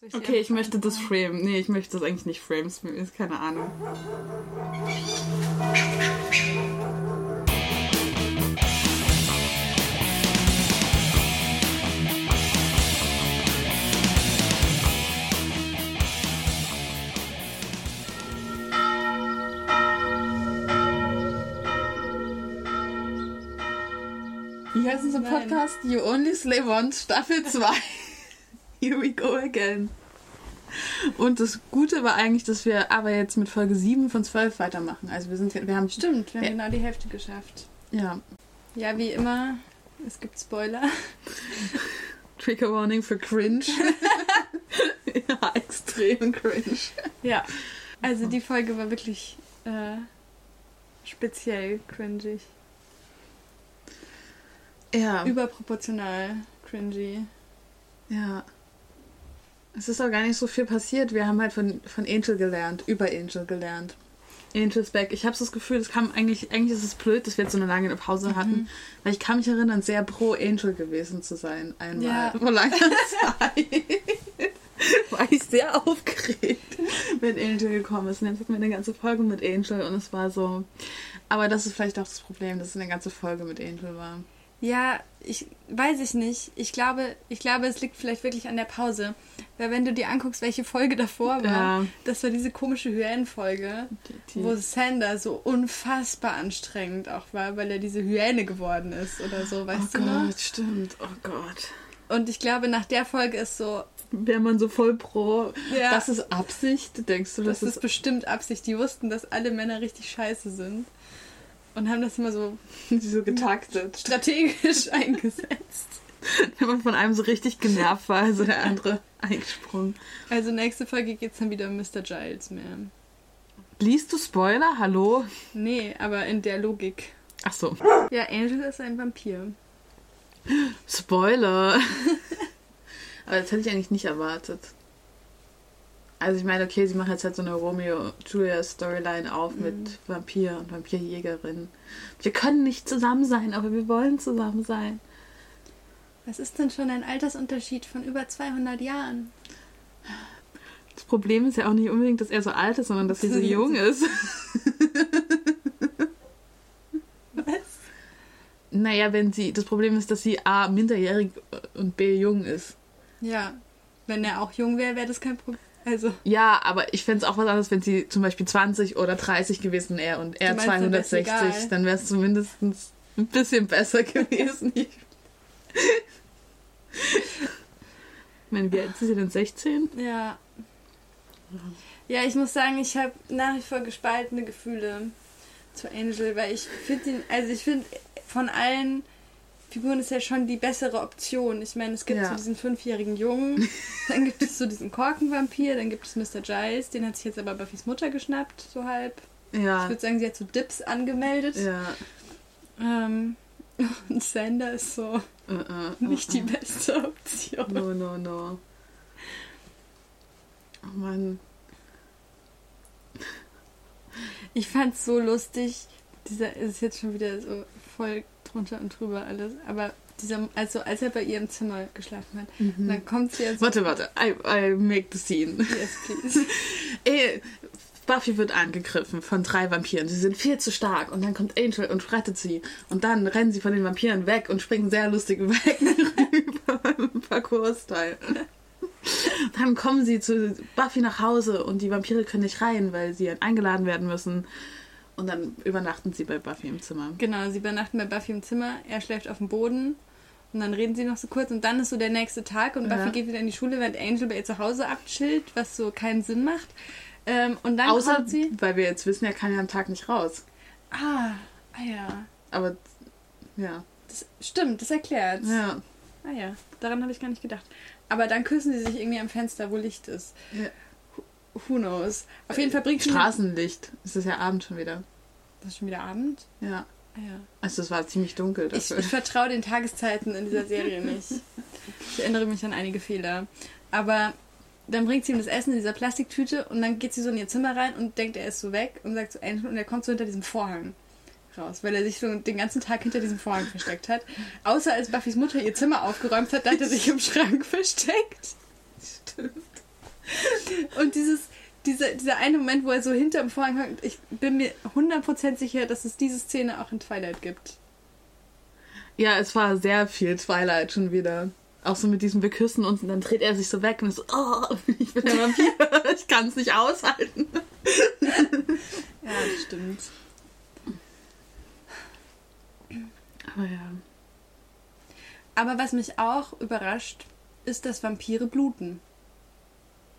Soll Okay, ich möchte das frame. Nee, ich möchte das eigentlich nicht frame. Ist mir- Ist keine Ahnung. Wie heißt unser Nein. Podcast? You Only Slay Once, Staffel 2. Here we go again. Und das Gute war eigentlich, dass wir aber jetzt mit Folge 7 von 12 weitermachen. Also wir sind wir haben Stimmt, wir haben genau die Hälfte geschafft. ja Ja, wie immer, es gibt Spoiler. Trigger Warning für Cringe. ja, extrem cringe. Ja. Also die Folge war wirklich äh, speziell cringig. Ja, Überproportional cringy. ja. Es ist auch gar nicht so viel passiert. Wir haben halt von, von Angel gelernt, über Angel gelernt. Angel's Back. Ich habe so das Gefühl, das kam eigentlich, eigentlich ist es blöd, dass wir jetzt so eine lange Pause hatten, weil ich kann mich erinnern, sehr pro Angel gewesen zu sein. Einmal. Ja. Vor langer Zeit. war ich sehr aufgeregt, wenn Angel gekommen ist. Und jetzt hatten wir eine ganze Folge mit Angel und es war so. Aber das ist vielleicht auch das Problem, dass es eine ganze Folge mit Angel war. Ja, ich weiß ich nicht. Ich glaube, ich glaube, es liegt vielleicht wirklich an der Pause. Weil wenn du dir anguckst, welche Folge davor war, Ja. das war diese komische Hyänenfolge, Die- wo Sander so unfassbar anstrengend auch war, weil er diese Hyäne geworden ist oder so, weißt oh du noch? Gott, stimmt. Oh Gott. Und ich glaube, nach der Folge ist so, Wäre man so voll pro. Ja. Das ist Absicht, denkst du, das das, ist bestimmt Absicht. Die wussten, dass alle Männer richtig scheiße sind. Und haben das immer so so getaktet. strategisch eingesetzt. Wenn man von einem so richtig genervt war, also der andere eingesprungen. Also nächste Folge geht's dann wieder um Mr. Giles mehr. Liest du Spoiler? Hallo? Nee, aber in der Logik. Ach so. Ja, Angel ist ein Vampir. Spoiler. Aber das hätte ich eigentlich nicht erwartet. Also ich meine, okay, sie machen jetzt halt so eine Romeo-Julia-Storyline auf mit Vampir und Vampirjägerin. Wir können nicht zusammen sein, aber wir wollen zusammen sein. Was ist denn schon ein Altersunterschied von über 200 Jahren? Das Problem ist ja auch nicht unbedingt, dass er so alt ist, sondern dass sie so jung ist. Was? Naja, wenn sie. Das Problem ist, dass sie A minderjährig und B jung ist. Ja, wenn er auch jung wäre, wäre das kein Problem. Also, Ja, aber ich fände es auch was anderes, wenn sie zum Beispiel 20 oder 30 gewesen wäre und er Du meinst, dann wär's 260. egal? Dann wäre es zumindest ein bisschen besser gewesen. Ich ich meine, wie alt ist sie denn? 16? ja. Ja, ich muss sagen, ich habe nach wie vor gespaltene Gefühle zu Angel, weil ich finde ihn, also ich finde von allen Figuren ist er schon die bessere Option. Ich meine, es gibt Ja. so diesen fünfjährigen Jungen, dann gibt es so diesen Korkenvampir, dann gibt es Mr. Giles, den hat sich jetzt aber Buffys Mutter geschnappt, so halb. Ich Ja. würde sagen, sie hat so Dips angemeldet. Ja. Ähm, und Sander ist so Äh, äh, nicht die beste Option. No, no, no. Oh Mann. Ich fand's so lustig. Dieser ist jetzt schon wieder so voll drunter und drüber alles. Aber dieser, also als er bei ihr im Zimmer geschlafen hat, dann kommt sie jetzt. Warte, warte. I, I make the scene. Yes, please. Ey, Buffy wird angegriffen von drei Vampiren. Sie sind viel zu stark. Und dann kommt Angel und rettet sie. Und dann rennen sie von den Vampiren weg und springen sehr lustig weg über im Parcours-Style. Dann kommen sie zu Buffy nach Hause und die Vampire können nicht rein, weil sie eingeladen werden müssen. Und dann übernachten sie bei Buffy im Zimmer. Genau, sie übernachten bei Buffy im Zimmer. Er schläft auf dem Boden. Und dann reden sie noch so kurz. Und dann ist so der nächste Tag. Und Buffy Ja. geht wieder in die Schule, während Angel bei ihr zu Hause abchillt, was so keinen Sinn macht. Ähm, und dann Außer, kommt sie. weil wir jetzt wissen, er kann ja am Tag nicht raus. Ah, ah ja. Aber, ja. Das, stimmt, das erklärt. Ja. Ah ja, daran habe ich gar nicht gedacht. Aber dann küssen sie sich irgendwie am Fenster, wo Licht ist. Ja. Who knows? Auf jeden Fall bringt sie- Straßenlicht. Es ist ja Abend schon wieder. Das ist schon wieder Abend? Ja. Ah ja. Also es war ziemlich dunkel Ich, dafür. ich vertraue den Tageszeiten in dieser Serie nicht. Ich erinnere mich an einige Fehler. Aber dann bringt sie ihm das Essen in dieser Plastiktüte und dann geht sie so in ihr Zimmer rein und denkt, er ist so weg und sagt so Angel und er kommt so hinter diesem Vorhang raus, weil er sich so den ganzen Tag hinter diesem Vorhang versteckt hat. Außer als Buffys Mutter ihr Zimmer aufgeräumt hat, da hat er sich im Schrank versteckt. Stimmt. Dieses, dieser, dieser eine Moment, wo er so hinterm Vorhang hängt, ich bin mir 100% sicher, dass es diese Szene auch in Twilight gibt. Ja, es war sehr viel Twilight schon wieder. Auch so mit diesem Beküssen uns und dann dreht er sich so weg und ist so, oh, ich bin der Vampir, ich kann es nicht aushalten. Ja, das stimmt. Aber ja. Aber was mich auch überrascht, ist, dass Vampire bluten.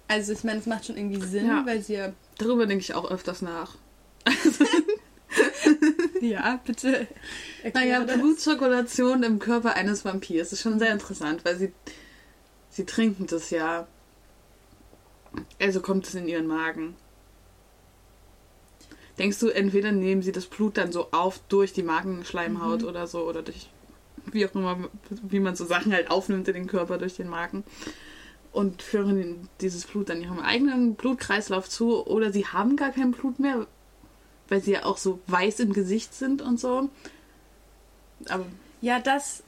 Also ich meine, es macht schon irgendwie Sinn, Ja. weil sie ja... Darüber denke ich auch öfters nach. Ja, bitte. Naja, erkläre das. Blutzirkulation im Körper eines Vampirs ist schon sehr interessant, weil sie, sie trinken das ja. Also kommt es in ihren Magen. Denkst du, entweder nehmen sie das Blut dann so auf durch die Magenschleimhaut Mhm. oder so, oder durch, wie auch immer, wie man so Sachen halt aufnimmt in den Körper durch den Magen und führen dieses Blut dann ihrem eigenen Blutkreislauf zu, oder sie haben gar kein Blut mehr, weil sie ja auch so weiß im Gesicht sind und so. Aber, Ja, das...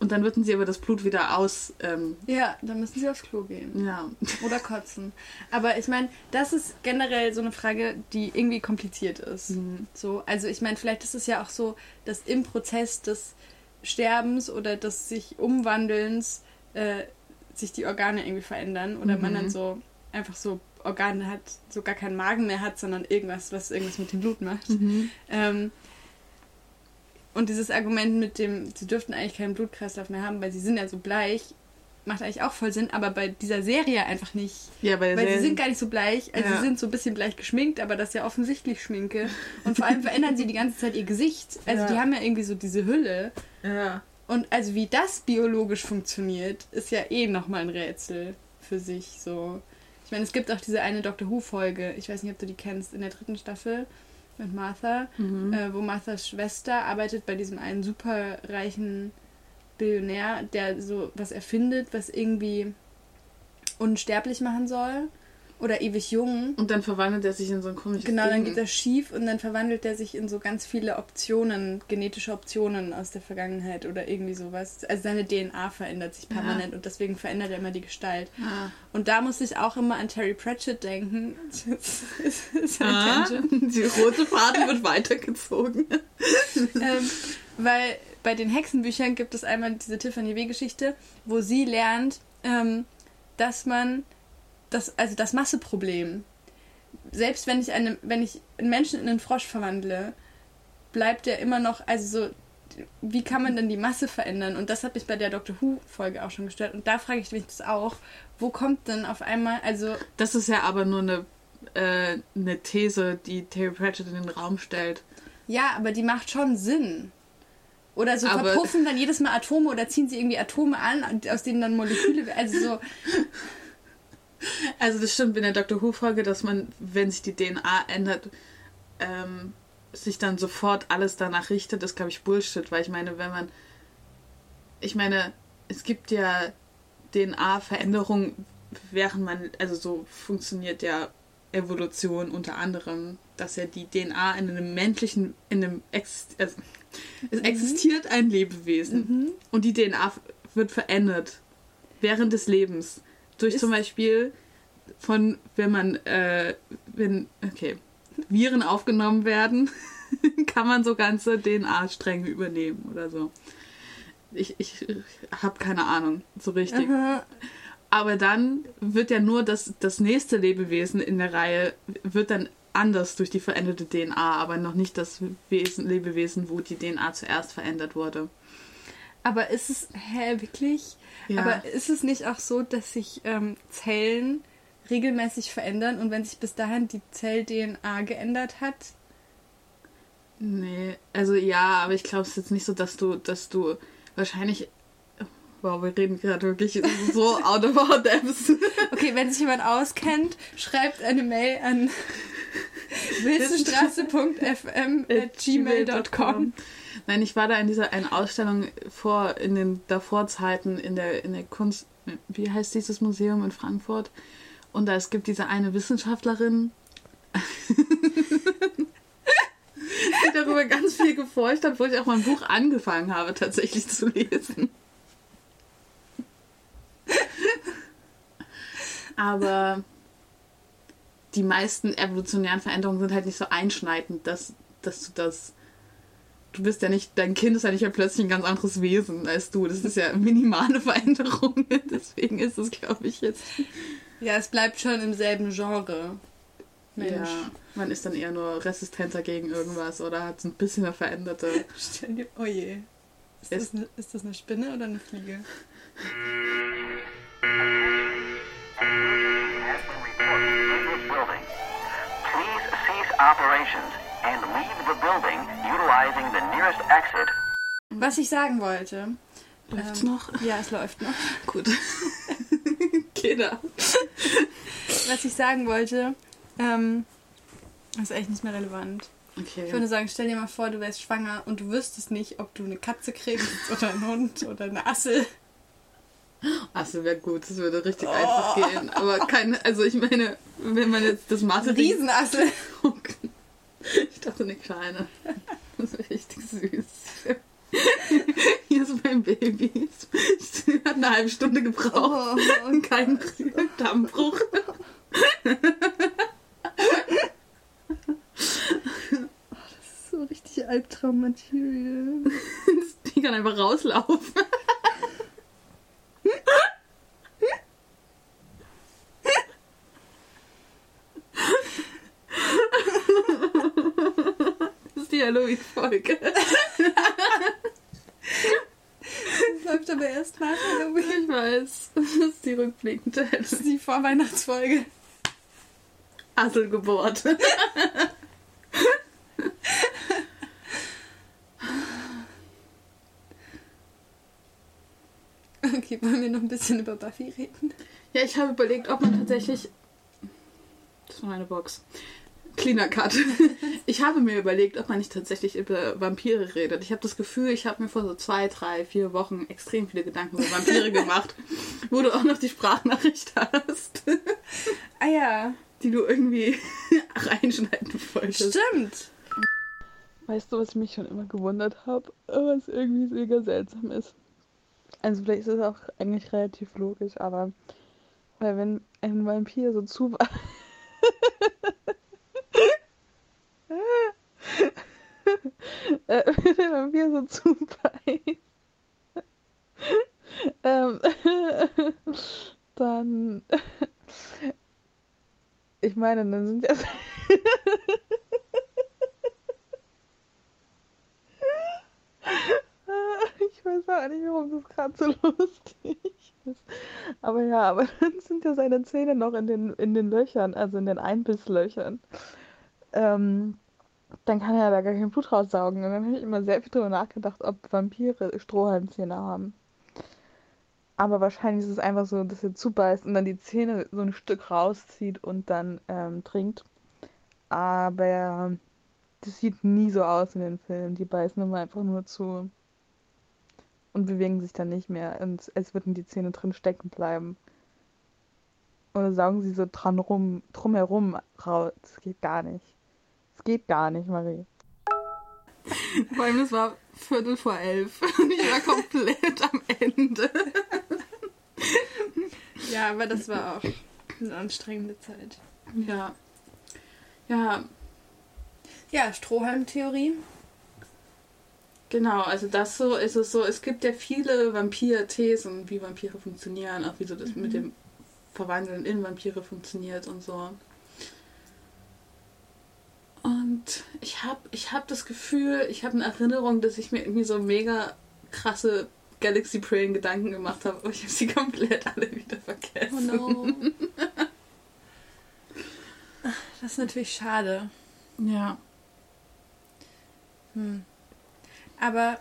und dann würden sie aber das Blut wieder aus. Ähm, Ja, dann müssen sie aufs Klo gehen. ja. Oder kotzen. Aber ich meine, das ist generell so eine Frage, die irgendwie kompliziert ist. Mhm. So, also ich meine, vielleicht ist es ja auch so, dass im Prozess des Sterbens oder des sich Umwandelns äh, sich die Organe irgendwie verändern oder man Mhm. dann so einfach so Organe hat, so gar keinen Magen mehr hat, sondern irgendwas, was irgendwas mit dem Blut macht. Mhm. Ähm, und dieses Argument mit dem, sie dürften eigentlich keinen Blutkreislauf mehr haben, weil sie sind ja so bleich, macht eigentlich auch voll Sinn, aber bei dieser Serie einfach nicht. Ja, bei der Weil sie Serie- sind gar nicht so bleich, also Ja. sie sind so ein bisschen bleich geschminkt, aber das ist ja offensichtlich Schminke. Und vor allem verändern sie die ganze Zeit ihr Gesicht. Also Ja. die haben ja irgendwie so diese Hülle. Ja. Und also wie das biologisch funktioniert, ist ja eh nochmal ein Rätsel für sich. So. Ich meine, es gibt auch diese eine Doctor Who-Folge, ich weiß nicht, ob du die kennst, in der dritten Staffel mit Martha, Mhm. äh, wo Marthas Schwester arbeitet bei diesem einen superreichen Billionär, der so was erfindet, was irgendwie unsterblich machen soll. Oder ewig jung. Und dann verwandelt er sich in so ein komisches Genau, dann geht das schief und dann verwandelt er sich in so ganz viele Optionen, genetische Optionen aus der Vergangenheit oder irgendwie sowas. Also seine DNA verändert sich Ja. permanent und deswegen verändert er immer die Gestalt. Ah. Und da muss ich auch immer an Terry Pratchett denken. Das ist ein Ah, Tangent. die rote Faden wird weitergezogen. ähm, weil bei den Hexenbüchern gibt es einmal diese Tiffany W-Geschichte, wo sie lernt, ähm, dass man das, also das Masseproblem, selbst wenn ich eine, wenn ich einen Menschen in einen Frosch verwandle, bleibt er immer noch, also so, wie kann man denn die Masse verändern? Und das hat mich bei der Doctor Who-Folge auch schon gestört. Und da frage ich mich das auch, wo kommt denn auf einmal, also Das ist ja aber nur eine, äh, eine These, die Terry Pratchett in den Raum stellt. Ja, aber die macht schon Sinn. Oder so Aber- verpuffen dann jedes Mal Atome oder ziehen sie irgendwie Atome an, aus denen dann Moleküle. Also so. Also das stimmt in der Doctor Who-Folge, dass man, wenn sich die DNA ändert, ähm, sich dann sofort alles danach richtet, ist, glaube ich, Bullshit, weil ich meine, wenn man. Ich meine, es gibt ja DNA-Veränderungen, während man. Also so funktioniert ja Evolution unter anderem, dass ja die DNA in einem menschlichen. in einem. Ex, also, es existiert ein Lebewesen und die DNA wird verändert während des Lebens. Durch Ist- zum Beispiel von, wenn man, äh, wenn, okay, Viren aufgenommen werden, kann man so ganze DNA-Stränge übernehmen oder so. Ich, ich habe keine Ahnung, so richtig. Aha. Aber dann wird ja nur das, das nächste Lebewesen in der Reihe, wird dann anders durch die veränderte DNA, aber noch nicht das Wesen, Lebewesen, wo die DNA zuerst verändert wurde. Aber ist es, hä, wirklich? Ja. Aber ist es nicht auch so, dass sich ähm, Zellen regelmäßig verändern und wenn sich bis dahin die Zell-DNA geändert hat? Nee, also ja, aber ich glaube es ist jetzt nicht so, dass du, dass du wahrscheinlich. Wow, wir reden gerade wirklich so out of our depths. Okay, wenn sich jemand auskennt, schreibt eine Mail an wilzenstraße.fm.gmail.com. Nein, ich war da in dieser einen Ausstellung vor, in den Davorzeiten in der, in der Kunst, wie heißt dieses Museum in Frankfurt? Und da es gibt diese eine Wissenschaftlerin, die darüber ganz viel geforscht hat, wo ich auch mein Buch angefangen habe, tatsächlich zu lesen. Aber die meisten evolutionären Veränderungen sind halt nicht so einschneidend, dass, dass du das. Du bist ja nicht, dein Kind ist ja nicht mehr plötzlich ein ganz anderes Wesen als du. Das ist ja minimale Veränderungen. Deswegen ist es, glaube ich, jetzt. Ja, es bleibt schon im selben Genre. Mensch. Ja, man ist dann eher nur resistenter gegen irgendwas oder hat ein bisschen eine veränderte. Stell Oh je. Ist Ist- das, eine, ist das eine Spinne oder eine Fliege? Was ich sagen wollte. Läuft's ähm, noch? Ja, es läuft noch. Gut. Kinder. Was ich sagen wollte, ähm, ist echt nicht mehr relevant. Okay. Ich würde sagen, stell dir mal vor, du wärst schwanger und du wüsstest nicht, ob du eine Katze kriegst oder einen Hund oder eine Assel. Achso, wäre gut, das würde richtig Oh. einfach gehen. Aber keine, also ich meine, wenn man jetzt das Mathe Riesenassel. Ich dachte eine kleine. Das ist richtig süß. Hier ist mein Baby. Es hat eine halbe Stunde gebraucht. Oh, Und kein Dammbruch. So richtig Albtraum-Material. Die kann einfach rauslaufen. Das ist die Halloween-Folge. Das läuft aber erst nach Halloween. Ich weiß. Das ist die rückblickende Das ist die Vorweihnachtsfolge. Asselgeburt. Okay, wollen wir noch ein bisschen über Buffy reden? Ja, ich habe überlegt, ob man tatsächlich. Das war meine Box. Cleaner Cut. Ich habe mir überlegt, ob man nicht tatsächlich über Vampire redet. Ich habe das Gefühl, ich habe mir vor so zwei, drei, vier Wochen extrem viele Gedanken über Vampire gemacht, wo du auch noch die Sprachnachricht hast, Ah ja, die du irgendwie reinschneiden wolltest. stimmt. Weißt du, was ich mich schon immer gewundert habe, was irgendwie mega seltsam ist? Also vielleicht ist es auch eigentlich relativ logisch, aber weil wenn ein Vampir so zu äh, wenn ein Vampir so zubeißt, ähm, dann ich meine, dann sind ja Ich weiß auch nicht, warum das gerade so lustig ist. Aber ja, aber dann sind ja seine Zähne noch in den, in den Löchern, also in den Einbisslöchern. Ähm, dann kann er da gar kein Blut raussaugen. Und dann habe ich immer sehr viel drüber nachgedacht, ob Vampire Strohhalmzähne haben. Aber wahrscheinlich ist es einfach so, dass er zubeißt und dann die Zähne so ein Stück rauszieht und dann ähm, trinkt. Aber das sieht nie so aus in den Filmen. Die beißen immer einfach nur zu und bewegen sich dann nicht mehr. Und als würden die Zähne drin stecken bleiben. Oder saugen sie so dran rum, drumherum raus. Das geht gar nicht. Das geht gar nicht, Marie. Vor allem, das war Viertel vor elf. Und ich war komplett am Ende. Ja, aber das war auch eine anstrengende Zeit. Ja. Ja, Ja, Strohhalmtheorie. Genau, also das so ist es so. Es gibt ja viele Vampir-Thesen, wie Vampire funktionieren, auch wie so das mit dem Verwandeln in Vampire funktioniert und so. Und ich habe ich hab das Gefühl, ich habe eine Erinnerung, dass ich mir irgendwie so mega krasse Galaxy Brain Gedanken gemacht habe, aber ich habe sie komplett alle wieder vergessen. Oh no. Das ist natürlich schade. Ja. Hm. Aber,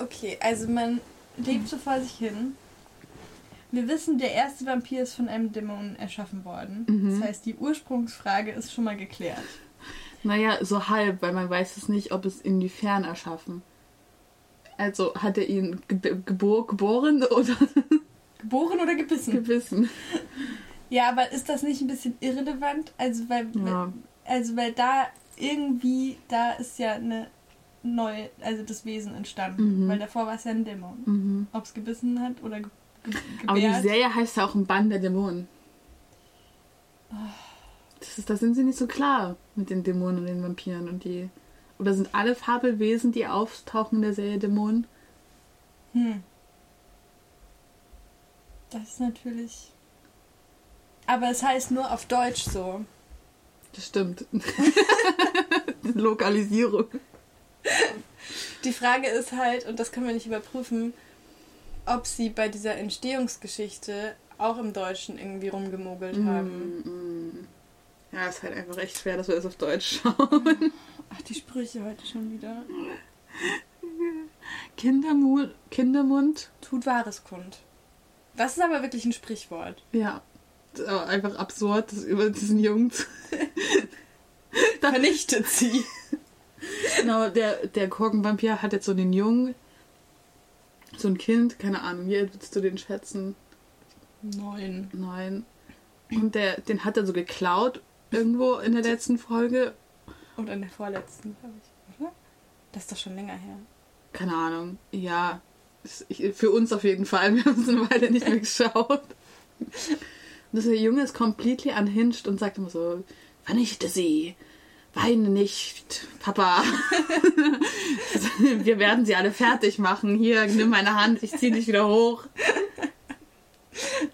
okay, also man lebt so vor sich hin. Wir wissen, der erste Vampir ist von einem Dämon erschaffen worden. Mhm. Das heißt, die Ursprungsfrage ist schon mal geklärt. Naja, so halb, weil man weiß es nicht, ob es inwiefern erschaffen. Also hat er ihn ge gebor geboren oder Geboren oder gebissen? gebissen? ja, aber ist das nicht ein bisschen irrelevant? Also, weil, Ja. also, weil da irgendwie, da ist ja eine neue, also das Wesen entstanden. Mhm. Weil davor war es ja ein Dämon. Mhm. Ob es gebissen hat oder ge ge Aber die gebärt. Serie heißt ja auch ein Bann der Dämonen. Das ist, da sind sie nicht so klar mit den Dämonen und den Vampiren und die. Oder sind alle Fabelwesen, die auftauchen in der Serie Dämonen? Hm. Das ist natürlich. Aber es heißt nur auf Deutsch so. Das stimmt. Lokalisierung. Die Frage ist halt, und das können wir nicht überprüfen, ob sie bei dieser Entstehungsgeschichte auch im Deutschen irgendwie rumgemogelt haben. Ja, ist halt einfach echt schwer, dass wir das auf Deutsch schauen. Ach, die Sprüche heute schon wieder. Kindermund, Kindermund, Tut Wahres kund. Das ist aber wirklich ein Sprichwort. ja. Das ist aber einfach absurd, das über diesen Jungen zu Vernichtet sie. Genau, der, der Korkenvampir hat jetzt so den Jungen, so ein Kind, keine Ahnung, wie alt würdest du den schätzen? Neun. Neun. Und der, den hat er so geklaut irgendwo in der letzten Folge. Und in der vorletzten, glaube ich, oder? Das ist doch schon länger her. Keine Ahnung. Ja, für uns auf jeden Fall. Wir haben es eine Weile nicht mehr geschaut. Und der Junge ist completely unhinged und sagt immer so, vernichte sie. Weine nicht, Papa. Wir werden sie alle fertig machen. Hier, nimm meine Hand, ich zieh dich wieder hoch.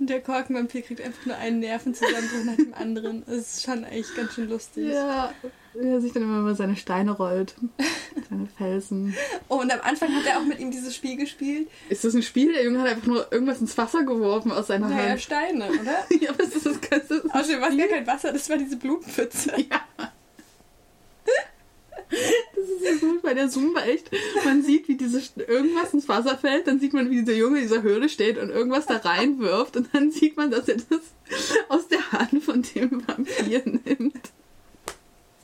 Und der Korkenvampir kriegt einfach nur einen Nervenzusammenbruch nach dem anderen. Das ist schon echt ganz schön lustig. Ja, wie er sich dann immer über seine Steine rollt. Seine Felsen. Oh, und am Anfang hat er auch mit ihm dieses Spiel gespielt. Ist das ein Spiel? Der Junge hat einfach nur irgendwas ins Wasser geworfen aus seiner Naja, Hand. Steine, oder? Ja, aber ist das das Ganze? Außerdem war es gar kein Wasser, das war diese Blumenpfütze. Ja. Das ist so gut bei der Zumba echt. Man sieht, wie diese irgendwas ins Wasser fällt, dann sieht man, wie dieser Junge in dieser Höhle steht und irgendwas da reinwirft und dann sieht man, dass er das aus der Hand von dem Vampir nimmt.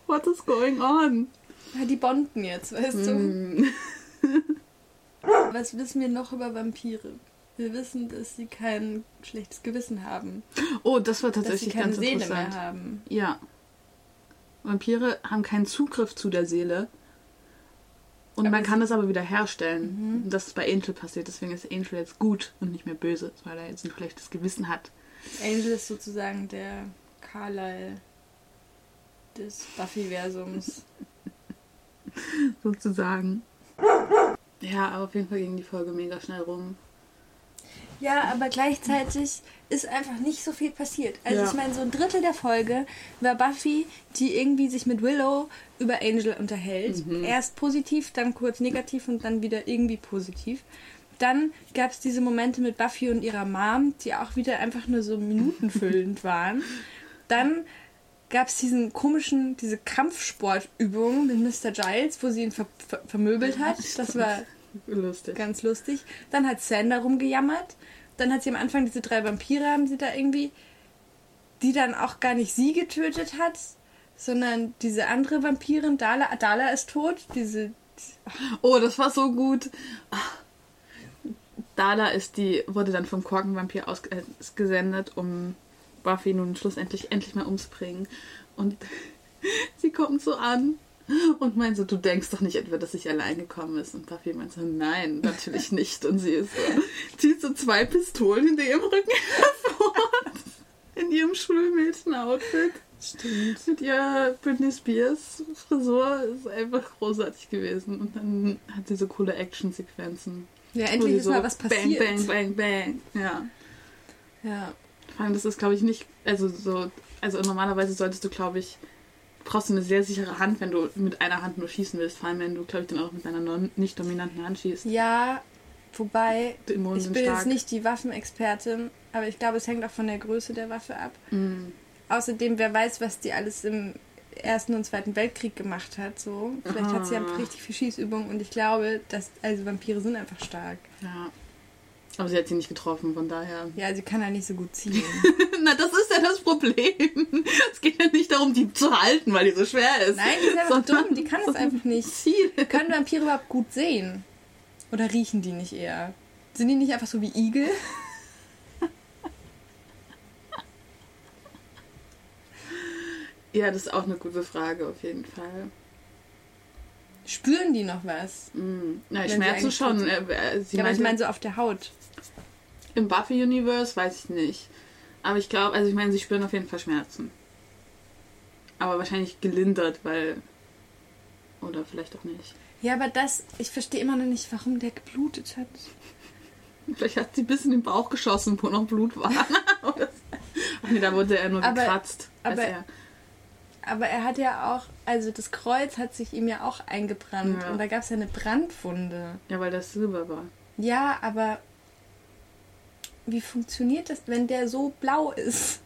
What is going on? Ja, die bonden jetzt, weißt du? Mm. Was wissen wir noch über Vampire? Wir wissen, dass sie kein schlechtes Gewissen haben. Oh, das war Dass sie tatsächlich keine ganz Seele interessant. mehr haben. Ja. Vampire haben keinen Zugriff zu der Seele. Und Aber man kann das aber wieder herstellen. Mhm. Das ist bei Angel passiert. Deswegen ist Angel jetzt gut und nicht mehr böse, weil er jetzt ein schlechtes Gewissen hat. Angel ist sozusagen der Carlyle des Buffy-Versums. Sozusagen. Ja, aber auf jeden Fall ging die Folge mega schnell rum. Ja, aber gleichzeitig ist einfach nicht so viel passiert. Also Ja. ich meine, so ein Drittel der Folge war Buffy, die irgendwie sich mit Willow über Angel unterhält. Erst positiv, dann kurz negativ und dann wieder irgendwie positiv. Dann gab es diese Momente mit Buffy und ihrer Mom, die auch wieder einfach nur so minutenfüllend waren. Dann gab es diesen komischen, diese Kampfsportübung mit Mr. Giles, wo sie ihn ver ver vermöbelt hat. Das war Lustig. Ganz lustig. Dann hat Sander rumgejammert. Dann hat sie am Anfang diese drei Vampire, haben sie da irgendwie, die dann auch gar nicht sie getötet hat, sondern diese andere Vampirin, Dala. Dala ist tot. Diese. Oh, das war so gut. Dala ist die, wurde dann vom Korkenvampir ausgesendet, um Buffy nun schlussendlich endlich mal umzubringen. Und sie kommt so an und meint so, du denkst doch nicht etwa, dass ich allein gekommen ist. Und Buffy meint so, nein, natürlich nicht. Und sie ist so, zieht so zwei Pistolen hinter ihrem Rücken hervor. In ihrem Schulmädchen-Outfit. Stimmt. Mit ihrer Britney Spears Frisur ist einfach großartig gewesen. Und dann hat sie so coole Action-Sequenzen. Ja, endlich ist mal was passiert. Bang, bang, bang, bang. Ja. Ja. Vor allem, das ist, glaube ich, nicht, also so, also normalerweise solltest du, glaube ich, brauchst du eine sehr sichere Hand, wenn du mit einer Hand nur schießen willst. Vor allem, wenn du, glaube ich, dann auch mit deiner nicht dominanten Hand schießt. Ja, wobei, Dämonen ich bin stark. jetzt nicht die Waffenexpertin, aber ich glaube, es hängt auch von der Größe der Waffe ab. Mm. Außerdem, wer weiß, was die alles im Ersten und Zweiten Weltkrieg gemacht hat. So. Vielleicht hat sie ja Ah. richtig viel Schießübung und ich glaube, dass also Vampire sind einfach stark. Ja. Aber sie hat sie nicht getroffen, von daher. Ja, sie kann ja nicht so gut ziehen. Na, das ist ja das Problem. Es geht ja nicht darum, die zu halten, weil die so schwer ist. Nein, die ist einfach Sondern dumm, die kann es einfach nicht. Ziel. Können Vampire überhaupt gut sehen? Oder riechen die nicht eher? Sind die nicht einfach so wie Igel? Ja, das ist auch eine gute Frage, auf jeden Fall. Spüren die noch was? Mm. Na, Schmerzen schon. Äh, äh, ja, aber ich meine so auf der Haut. Im Buffy-Universe weiß ich nicht. Aber ich glaube, also ich meine, sie spüren auf jeden Fall Schmerzen. Aber wahrscheinlich gelindert, weil. Oder vielleicht auch nicht. Ja, aber das, ich verstehe immer noch nicht, warum der geblutet hat. Vielleicht hat sie bis in den Bauch geschossen, wo noch Blut war. Nee, da wurde er nur Aber- gekratzt. aber- er, Aber er hat ja auch, also das Kreuz hat sich ihm ja auch eingebrannt Ja. und da gab es ja eine Brandwunde. ja, weil das Silber war. Ja, aber wie funktioniert das, wenn der so blau ist?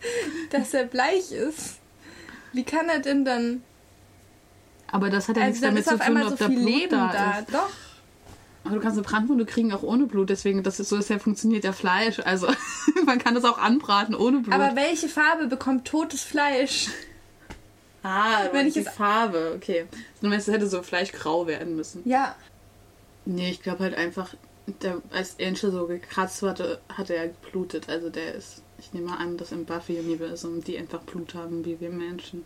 Dass er bleich ist? Wie kann er denn dann. Aber das hat ja Also nichts damit zu auf tun, einmal ob so da viel Blut Leben da, da. ist. Doch. Aber du kannst eine Brandwunde kriegen auch ohne Blut, deswegen das ist so, ja funktioniert ja Fleisch. Also man kann das auch anbraten ohne Blut. Aber welche Farbe bekommt totes Fleisch? ah, wenn ich die es- Farbe, okay. Du meinst, es hätte so fleischgrau werden müssen. Ja. Nee, ich glaube halt einfach, der, als Angel so gekratzt wurde, hat er geblutet. Also der ist, ich nehme an, dass im Buffy-Universum die einfach Blut haben, wie wir Menschen.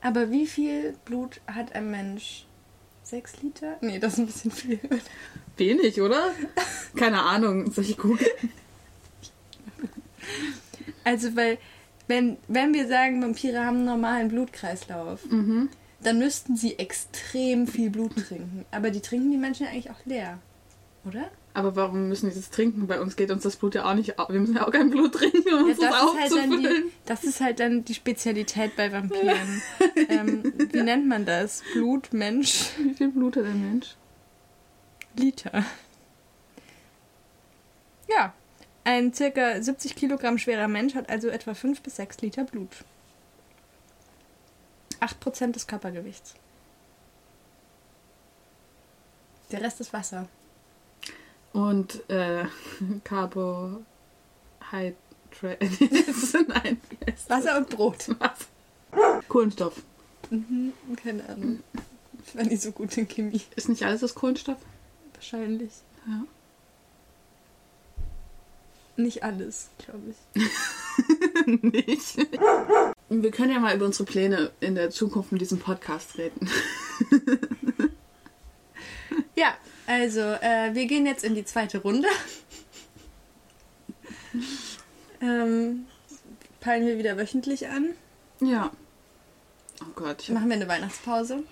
Aber wie viel Blut hat ein Mensch? Sechs Liter? Nee, das ist ein bisschen viel. Wenig, oder? Keine Ahnung, soll ich googeln? Also, weil, wenn, wenn wir sagen, Vampire haben einen normalen Blutkreislauf, dann müssten sie extrem viel Blut trinken. Aber die trinken die Menschen ja eigentlich auch leer. Oder? Aber warum müssen die das trinken? Bei uns geht uns das Blut ja auch nicht auf. Wir müssen ja auch kein Blut trinken, um uns das, das, ist halt dann aufzufüllen. die, das ist halt dann die Spezialität bei Vampiren. ähm, wie nennt man das? Blut, Mensch, Wie viel Blut hat ein Mensch? Liter. Ja, ein circa 70 Kilogramm schwerer Mensch hat also etwa 5 bis 6 Liter Blut. 8% des Körpergewichts. Der Rest ist Wasser. Und äh, Carbohydrate. Nein? Wasser und Brot. Kohlenstoff. Mhm, keine Ahnung. Ich war nicht so gut in Chemie. Ist nicht alles das Kohlenstoff? Wahrscheinlich. Ja. Nicht alles, glaube ich. nicht. Wir können ja mal über unsere Pläne in der Zukunft mit diesem Podcast reden. Ja, also äh, wir gehen jetzt in die zweite Runde. ähm, peilen wir wieder wöchentlich an. Ja. Oh Gott. Ich hab, Machen wir eine Weihnachtspause.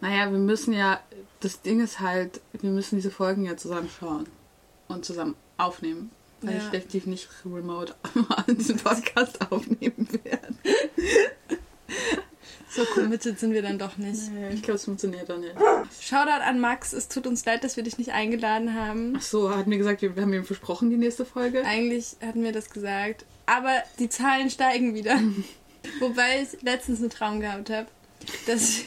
naja, wir müssen ja. Das Ding ist halt, wir müssen diese Folgen ja zusammen schauen und zusammen aufnehmen. Weil Ja. ich definitiv nicht remote diesen Podcast aufnehmen werde. So committed sind wir dann doch nicht. Ich glaube, es funktioniert dann nicht. Shoutout an Max, es tut uns leid, dass wir dich nicht eingeladen haben. Ach so, hat mir gesagt, wir haben ihm versprochen, die nächste Folge. Eigentlich hatten wir das gesagt. Aber die Zahlen steigen wieder. Wobei ich letztens einen Traum gehabt habe, dass,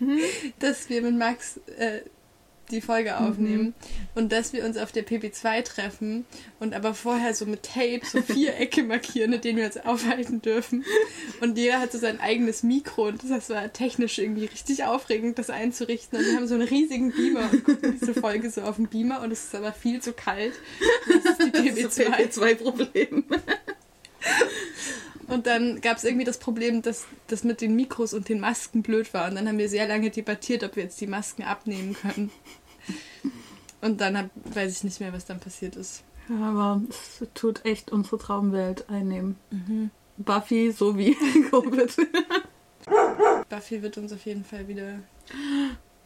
dass wir mit Max äh, die Folge aufnehmen und dass wir uns auf der PP2 treffen und aber vorher so mit Tape so Vierecke markieren, in denen wir uns aufhalten dürfen. Und jeder hat so sein eigenes Mikro und das war technisch irgendwie richtig aufregend, das einzurichten. Und wir haben so einen riesigen Beamer und gucken diese Folge so auf dem Beamer und es ist aber viel zu kalt. Das ist die PP2. PP2-Problem. Und dann gab es irgendwie das Problem, dass das mit den Mikros und den Masken blöd war. Und dann haben wir sehr lange debattiert, ob wir jetzt die Masken abnehmen können. Und dann hab, weiß ich nicht mehr, was dann passiert ist. Ja, aber es tut echt unsere Traumwelt einnehmen. Buffy sowie Covid. Buffy wird uns auf jeden Fall wieder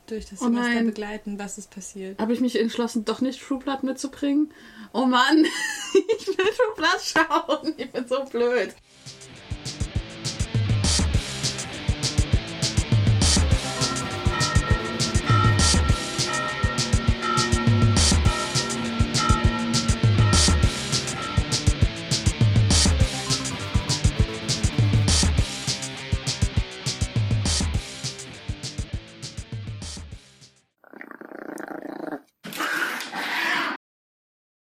durch das Oh Semester begleiten, was ist passiert. Habe ich mich entschlossen, doch nicht True Blood mitzubringen? Oh Mann, ich will True Blood schauen. Ich bin so blöd.